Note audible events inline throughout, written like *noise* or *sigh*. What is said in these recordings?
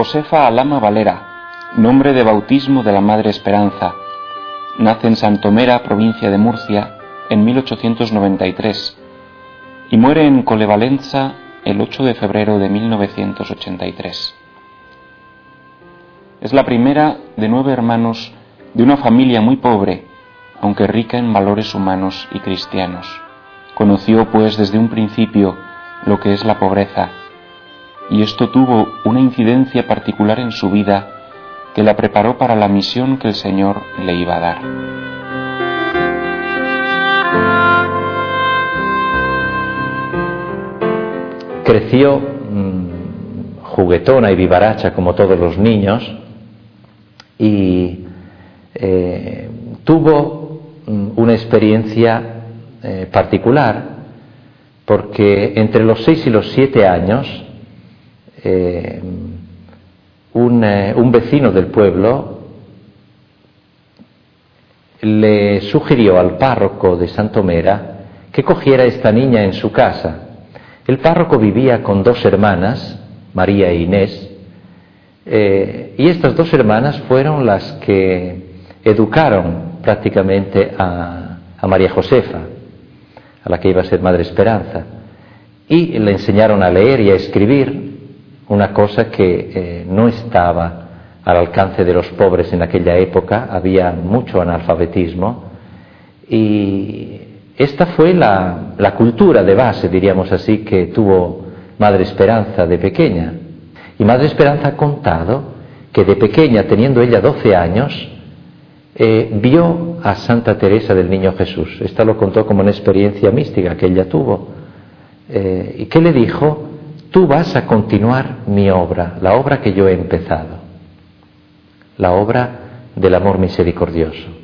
Josefa Alama Valera, nombre de bautismo de la Madre Esperanza. Nace en Santomera, provincia de Murcia, en 1893 y muere en Colevalenza el 8 de febrero de 1983. Es la primera de nueve hermanos de una familia muy pobre, aunque rica en valores humanos y cristianos. Conoció pues desde un principio lo que es la pobreza y esto tuvo una incidencia particular en su vida que la preparó para la misión que el Señor le iba a dar. Creció mm, juguetona y vivaracha como todos los niños y eh, tuvo mm, una experiencia eh, particular porque entre los seis y los siete años eh, eh, un, vecino del pueblo le sugirió al párroco de Santomera que cogiera esta niña en su casa. El párroco vivía con dos hermanas, María e Inés, eh, y estas dos hermanas fueron las que educaron prácticamente a, María Josefa, a la que iba a ser Madre Esperanza, y le enseñaron a leer y a escribir, una cosa que eh, no estaba al alcance de los pobres en aquella época, había mucho analfabetismo y esta fue la, cultura de base, diríamos así, que tuvo Madre Esperanza de pequeña. Y Madre Esperanza ha contado que de pequeña, teniendo ella 12 años, eh, vio a Santa Teresa del Niño Jesús. Esta lo contó como una experiencia mística que ella tuvo. Eh, ¿Y qué le dijo? Tú vas a continuar mi obra, la obra que yo he empezado, la obra del amor misericordioso.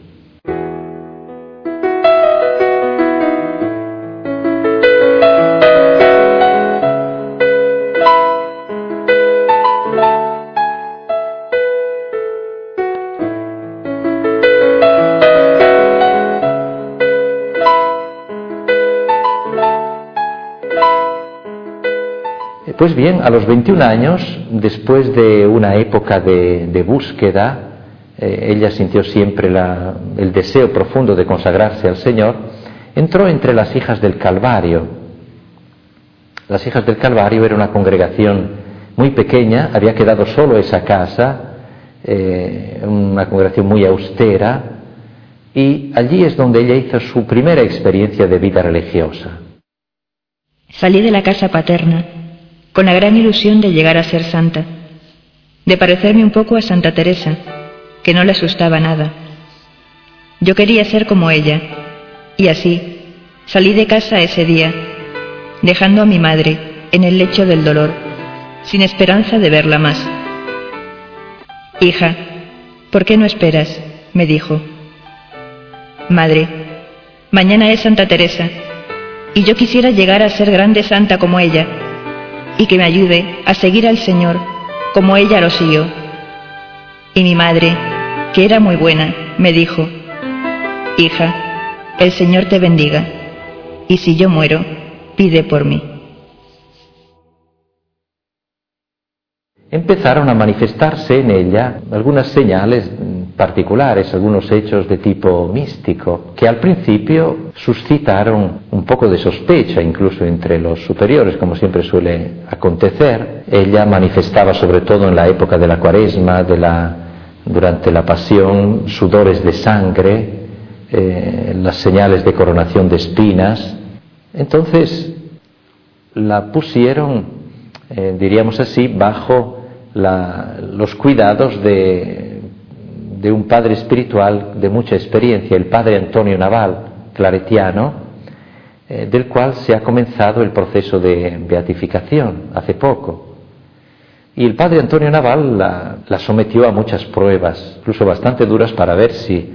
Pues bien, a los 21 años, después de una época de, búsqueda, eh, ella sintió siempre el deseo profundo de consagrarse al Señor, entró entre las hijas del Calvario. Las hijas del Calvario era una congregación muy pequeña, había quedado solo esa casa, eh, una congregación muy austera, y allí es donde ella hizo su primera experiencia de vida religiosa. Salí de la casa paterna con la gran ilusión de llegar a ser santa, de parecerme un poco a Santa Teresa, que no le asustaba nada. Yo quería ser como ella, y así salí de casa ese día, dejando a mi madre en el lecho del dolor, sin esperanza de verla más. Hija, ¿por qué no esperas? me dijo. Madre, mañana es Santa Teresa, y yo quisiera llegar a ser grande santa como ella y que me ayude a seguir al Señor como ella lo siguió. Y mi madre, que era muy buena, me dijo, Hija, el Señor te bendiga, y si yo muero, pide por mí. Empezaron a manifestarse en ella algunas señales particulares, algunos hechos de tipo místico, que al principio suscitaron un poco de sospecha incluso entre los superiores, como siempre suele acontecer. Ella manifestaba sobre todo en la época de la cuaresma, de la, durante la pasión, sudores de sangre, eh, las señales de coronación de espinas. Entonces la pusieron, eh, diríamos así, bajo los cuidados de de un padre espiritual de mucha experiencia, el padre Antonio Naval, claretiano, eh, del cual se ha comenzado el proceso de beatificación hace poco. Y el padre Antonio Naval la, sometió a muchas pruebas, incluso bastante duras, para ver si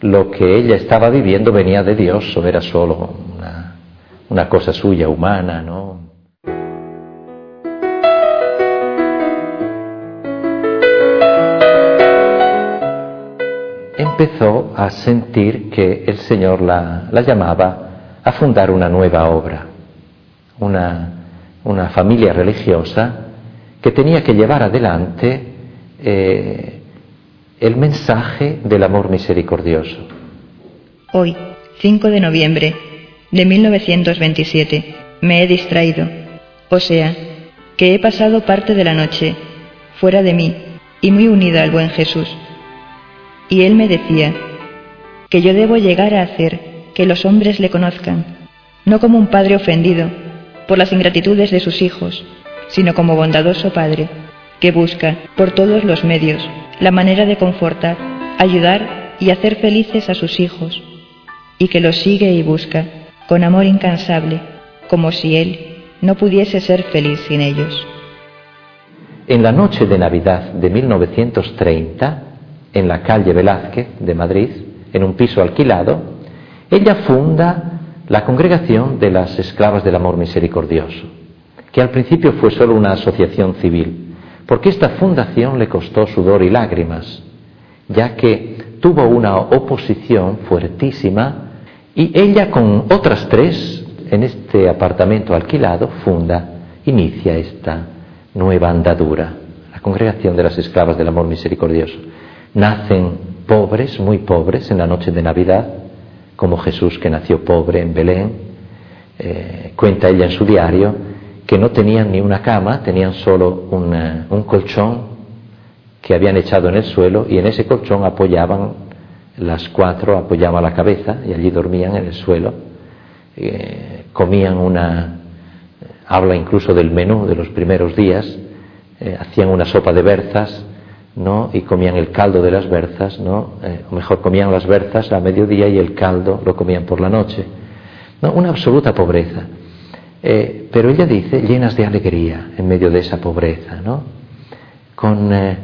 lo que ella estaba viviendo venía de Dios o era solo una cosa suya, humana, ¿no? Empezó a sentir que el Señor la, llamaba a fundar una nueva obra, una, familia religiosa que tenía que llevar adelante eh, el mensaje del amor misericordioso. Hoy, 5 de noviembre de 1927, me he distraído, o sea, que he pasado parte de la noche fuera de mí y muy unida al buen Jesús y él me decía que yo debo llegar a hacer que los hombres le conozcan, no como un padre ofendido por las ingratitudes de sus hijos, sino como bondadoso padre que busca por todos los medios la manera de confortar, ayudar y hacer felices a sus hijos, y que los sigue y busca con amor incansable, como si él no pudiese ser feliz sin ellos. En la noche de Navidad de 1930, en la calle Velázquez de Madrid, en un piso alquilado, ella funda la Congregación de las Esclavas del Amor Misericordioso, que al principio fue solo una asociación civil, porque esta fundación le costó sudor y lágrimas, ya que tuvo una oposición fuertísima y ella con otras tres en este apartamento alquilado funda, inicia esta nueva andadura, la Congregación de las Esclavas del Amor Misericordioso. Nacen pobres, muy pobres, en la noche de Navidad, como Jesús que nació pobre en Belén. Eh, cuenta ella en su diario que no tenían ni una cama, tenían solo eh, un colchón que habían echado en el suelo y en ese colchón apoyaban las cuatro, apoyaban la cabeza y allí dormían en el suelo. Eh, comían una, habla incluso del menú de los primeros días, hacían una sopa de berzas, ¿no? y comían el caldo de las berzas, ¿no? Eh, o mejor comían las berzas a mediodía y el caldo lo comían por la noche. ¿no? Una absoluta pobreza. Eh, pero ella dice llenas de alegría en medio de esa pobreza, ¿no? con eh,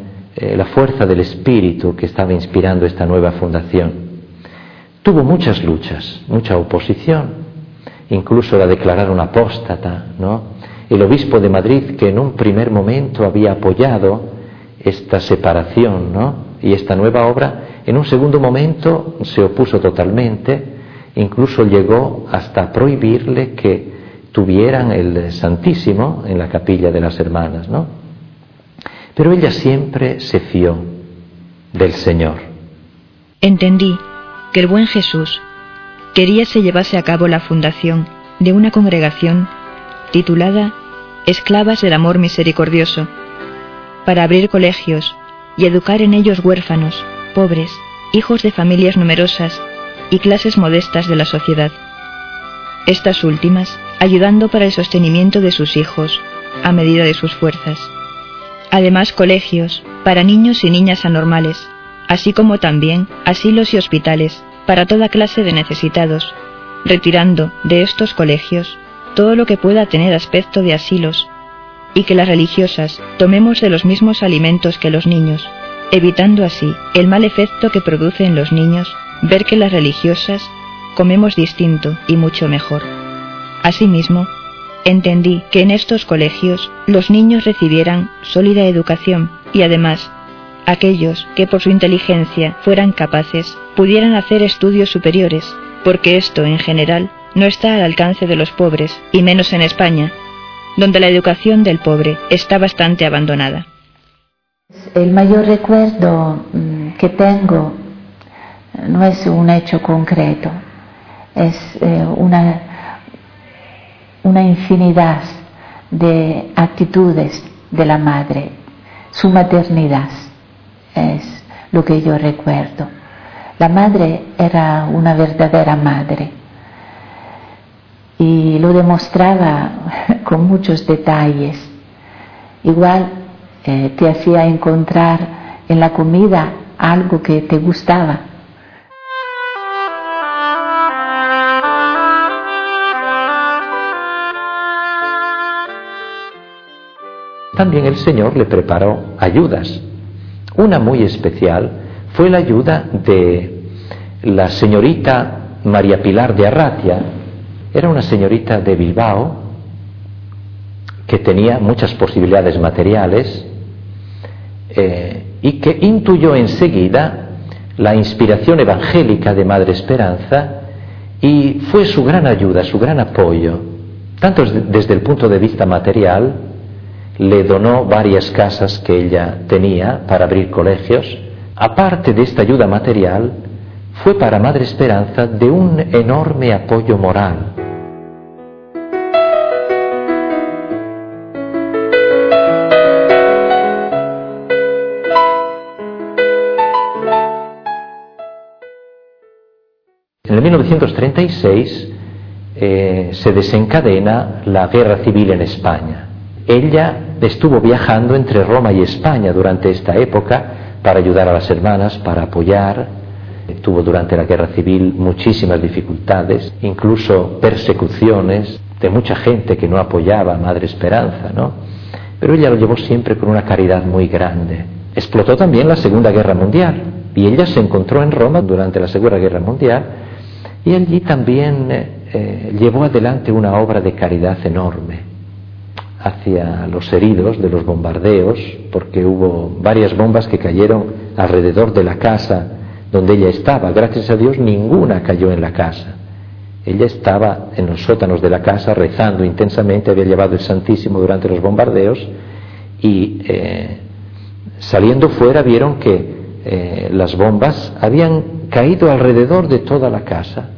la fuerza del espíritu que estaba inspirando esta nueva fundación. Tuvo muchas luchas, mucha oposición, incluso la declararon apóstata, ¿no? El obispo de Madrid, que en un primer momento había apoyado esta separación ¿no? y esta nueva obra, en un segundo momento se opuso totalmente, incluso llegó hasta prohibirle que tuvieran el Santísimo en la capilla de las hermanas, ¿no? Pero ella siempre se fió del Señor. Entendí que el buen Jesús quería se llevase a cabo la fundación de una congregación titulada Esclavas del Amor Misericordioso, para abrir colegios y educar en ellos huérfanos, pobres, hijos de familias numerosas y clases modestas de la sociedad. Estas últimas ayudando para el sostenimiento de sus hijos a medida de sus fuerzas. Además, colegios para niños y niñas anormales, así como también asilos y hospitales para toda clase de necesitados, retirando de estos colegios todo lo que pueda tener aspecto de asilos y que las religiosas tomemos de los mismos alimentos que los niños, evitando así el mal efecto que produce en los niños ver que las religiosas comemos distinto y mucho mejor. Asimismo, entendí que en estos colegios los niños recibieran sólida educación y además aquellos que por su inteligencia fueran capaces pudieran hacer estudios superiores, porque esto en general no está al alcance de los pobres, y menos en España, donde la educación del pobre está bastante abandonada. El mayor recuerdo mm, que tengo no es un hecho concreto, es eh, una, una infinidad de actitudes de la madre. Su maternidad es lo que yo recuerdo. La madre era una verdadera madre y lo demostraba *laughs* con muchos detalles. Igual eh, te hacía encontrar en la comida algo que te gustaba. También el Señor le preparó ayudas. Una muy especial fue la ayuda de la señorita María Pilar de Arratia. Era una señorita de Bilbao que tenía muchas posibilidades materiales eh, y que intuyó enseguida la inspiración evangélica de Madre Esperanza y fue su gran ayuda, su gran apoyo, tanto desde el punto de vista material, le donó varias casas que ella tenía para abrir colegios. Aparte de esta ayuda material, fue para Madre Esperanza de un enorme apoyo moral. El 1936 eh, se desencadena la guerra civil en España. Ella estuvo viajando entre Roma y España durante esta época para ayudar a las hermanas, para apoyar. Tuvo durante la guerra civil muchísimas dificultades, incluso persecuciones de mucha gente que no apoyaba a Madre Esperanza, ¿no? Pero ella lo llevó siempre con una caridad muy grande. Explotó también la Segunda Guerra Mundial y ella se encontró en Roma durante la Segunda Guerra Mundial y allí también eh, llevó adelante una obra de caridad enorme hacia los heridos de los bombardeos, porque hubo varias bombas que cayeron alrededor de la casa donde ella estaba. Gracias a Dios ninguna cayó en la casa. Ella estaba en los sótanos de la casa rezando intensamente, había llevado el Santísimo durante los bombardeos y eh, saliendo fuera vieron que eh, las bombas habían caído alrededor de toda la casa.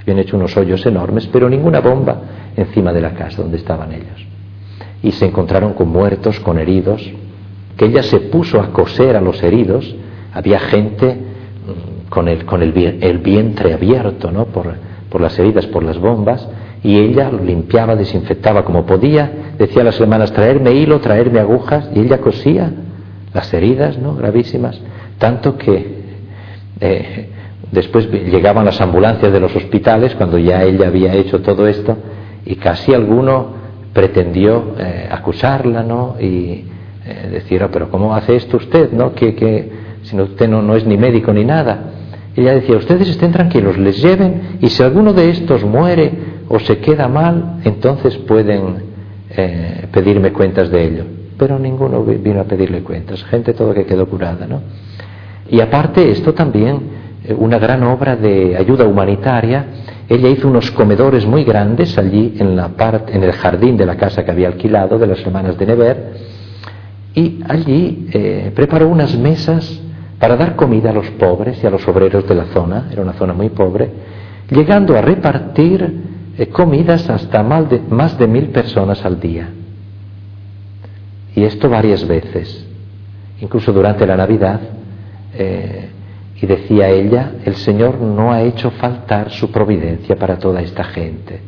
Habían hecho unos hoyos enormes, pero ninguna bomba encima de la casa donde estaban ellos y se encontraron con muertos, con heridos, que ella se puso a coser a los heridos, había gente mm, con el, con el, vientre abierto ¿no? por, por las heridas, por las bombas, y ella lo limpiaba, desinfectaba como podía, decía a las hermanas, traerme hilo, traerme agujas, y ella cosía las heridas ¿no? gravísimas, tanto que eh, después llegaban las ambulancias de los hospitales cuando ya ella había hecho todo esto, y casi alguno pretendió eh, acusarla, ¿no? Y eh, decir, oh, pero ¿cómo hace esto usted, no? Que, que si no, usted no, no es ni médico ni nada. Ella decía, ustedes estén tranquilos, les lleven y si alguno de estos muere o se queda mal, entonces pueden eh, pedirme cuentas de ello. Pero ninguno vino a pedirle cuentas, gente todo que quedó curada, ¿no? Y aparte esto también, una gran obra de ayuda humanitaria, ella hizo unos comedores muy grandes allí en, la parte, en el jardín de la casa que había alquilado de las hermanas de Never y allí eh, preparó unas mesas para dar comida a los pobres y a los obreros de la zona, era una zona muy pobre, llegando a repartir eh, comidas hasta más de, más de mil personas al día. Y esto varias veces, incluso durante la Navidad. Eh, y decía ella, el Señor no ha hecho faltar su providencia para toda esta gente.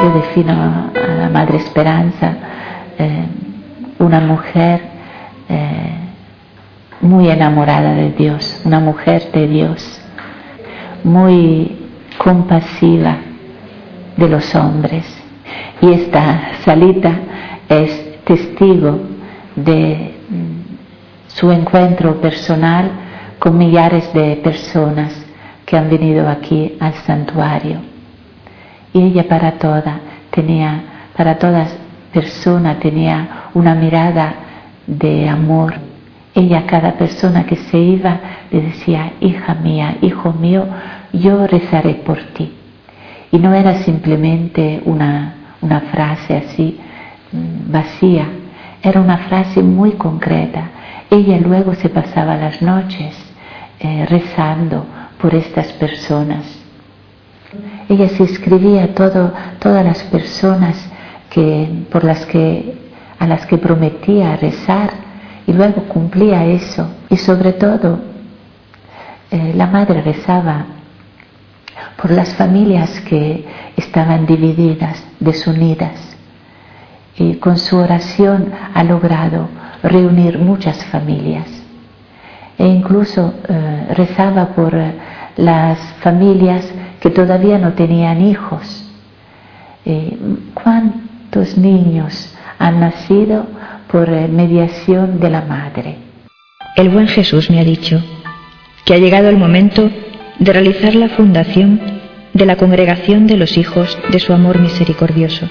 Yo defino a la Madre Esperanza eh, una mujer eh, muy enamorada de Dios, una mujer de Dios, muy compasiva de los hombres. Y esta salita es testigo de mm, su encuentro personal con millares de personas que han venido aquí al santuario. Y ella para toda tenía, para todas personas tenía una mirada de amor. Ella a cada persona que se iba le decía, hija mía, hijo mío, yo rezaré por ti. Y no era simplemente una, una frase así mm, vacía, era una frase muy concreta. Ella luego se pasaba las noches eh, rezando por estas personas. Ella se escribía todo, todas las personas que, por las que a las que prometía rezar y luego cumplía eso. Y sobre todo, eh, la madre rezaba por las familias que estaban divididas, desunidas. Y con su oración ha logrado reunir muchas familias. E incluso eh, rezaba por eh, las familias que todavía no tenían hijos. ¿Cuántos niños han nacido por eh, mediación de la Madre? El buen Jesús me ha dicho que ha llegado el momento de realizar la fundación de la congregación de los hijos de su amor misericordioso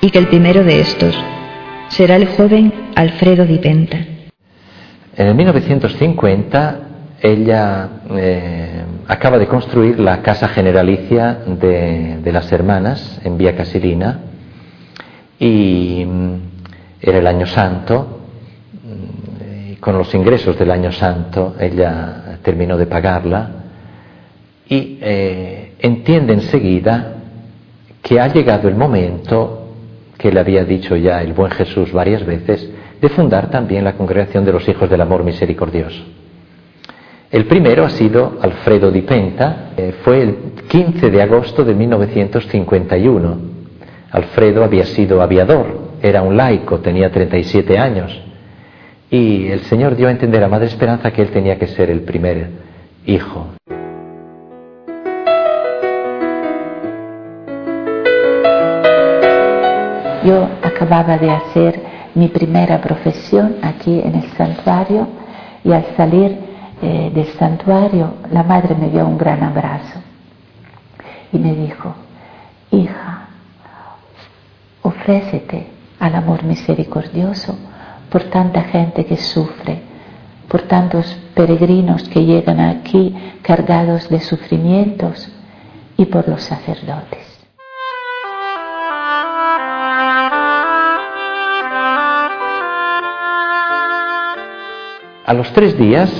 y que el primero de estos será el joven Alfredo Dipenta. En 1950 ella eh, acaba de construir la casa generalicia de, las hermanas en Vía Casilina y mm, era el año santo. Mm, y con los ingresos del año santo ella terminó de pagarla y eh, entiende enseguida que ha llegado el momento que le había dicho ya el buen Jesús varias veces de fundar también la congregación de los hijos del amor misericordioso. El primero ha sido Alfredo Di Penta, eh, fue el 15 de agosto de 1951. Alfredo había sido aviador, era un laico, tenía 37 años. Y el Señor dio a entender a Madre Esperanza que él tenía que ser el primer hijo. Yo acababa de hacer mi primera profesión aquí en el santuario y al salir eh, del santuario, la madre me dio un gran abrazo y me dijo, hija, ofrécete al amor misericordioso por tanta gente que sufre, por tantos peregrinos que llegan aquí cargados de sufrimientos y por los sacerdotes. A los tres días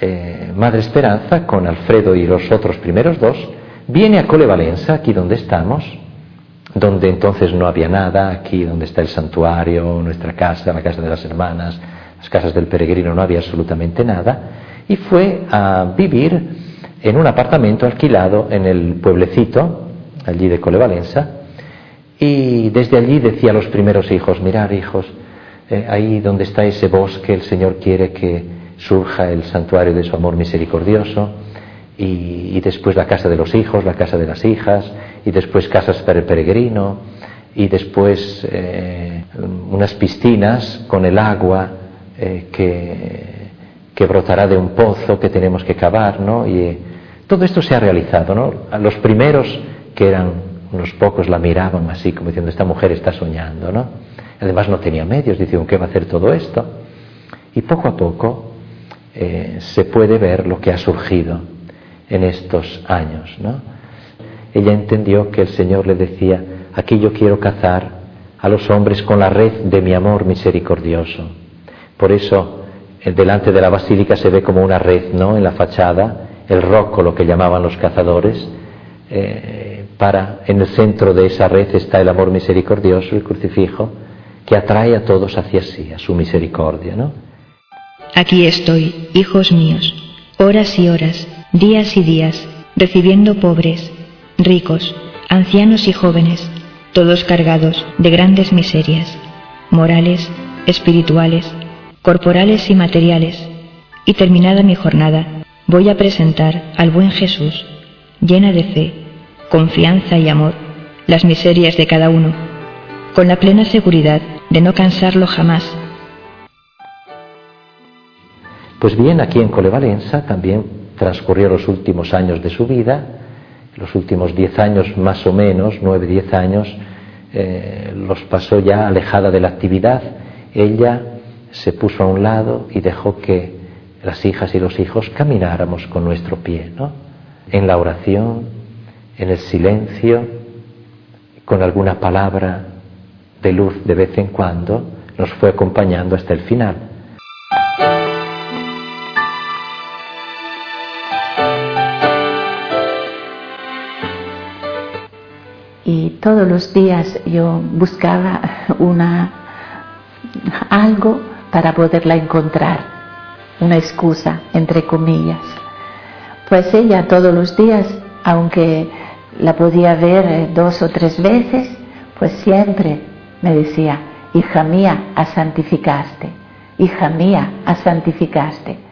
eh, Madre Esperanza, con Alfredo y los otros primeros dos, viene a Colevalenza, aquí donde estamos, donde entonces no había nada, aquí donde está el santuario, nuestra casa, la casa de las hermanas, las casas del peregrino, no había absolutamente nada, y fue a vivir en un apartamento alquilado en el pueblecito, allí de Colevalenza, y desde allí decía a los primeros hijos, mirar hijos, eh, ahí donde está ese bosque el Señor quiere que surja el santuario de su amor misericordioso y, después la casa de los hijos, la casa de las hijas y después casas para el peregrino y después eh, unas piscinas con el agua eh, que, brotará de un pozo que tenemos que cavar, ¿no? Y eh, todo esto se ha realizado, ¿no? Los primeros que eran unos pocos la miraban así como diciendo esta mujer está soñando, ¿no? Además no tenía medios, decían ¿qué va a hacer todo esto? Y poco a poco se puede ver lo que ha surgido en estos años. ¿no? Ella entendió que el Señor le decía, aquí yo quiero cazar a los hombres con la red de mi amor misericordioso. Por eso, eh, delante de la basílica se ve como una red, ¿no? En la fachada, el roco, lo que llamaban los cazadores, eh, para, en el centro de esa red está el amor misericordioso, el crucifijo, que atrae a todos hacia sí, a su misericordia, ¿no? Aquí estoy, hijos míos, horas y horas, días y días, recibiendo pobres, ricos, ancianos y jóvenes, todos cargados de grandes miserias, morales, espirituales, corporales y materiales. Y terminada mi jornada, voy a presentar al buen Jesús, llena de fe, confianza y amor, las miserias de cada uno, con la plena seguridad de no cansarlo jamás pues bien, aquí en Colevalenza también transcurrió los últimos años de su vida, los últimos diez años más o menos, nueve, diez años, eh, los pasó ya alejada de la actividad. Ella se puso a un lado y dejó que las hijas y los hijos camináramos con nuestro pie, ¿no? En la oración, en el silencio, con alguna palabra de luz de vez en cuando, nos fue acompañando hasta el final. Y todos los días yo buscaba una, algo para poderla encontrar, una excusa, entre comillas. Pues ella todos los días, aunque la podía ver eh, dos o tres veces, pues siempre me decía, hija mía, a santificaste, hija mía, a santificaste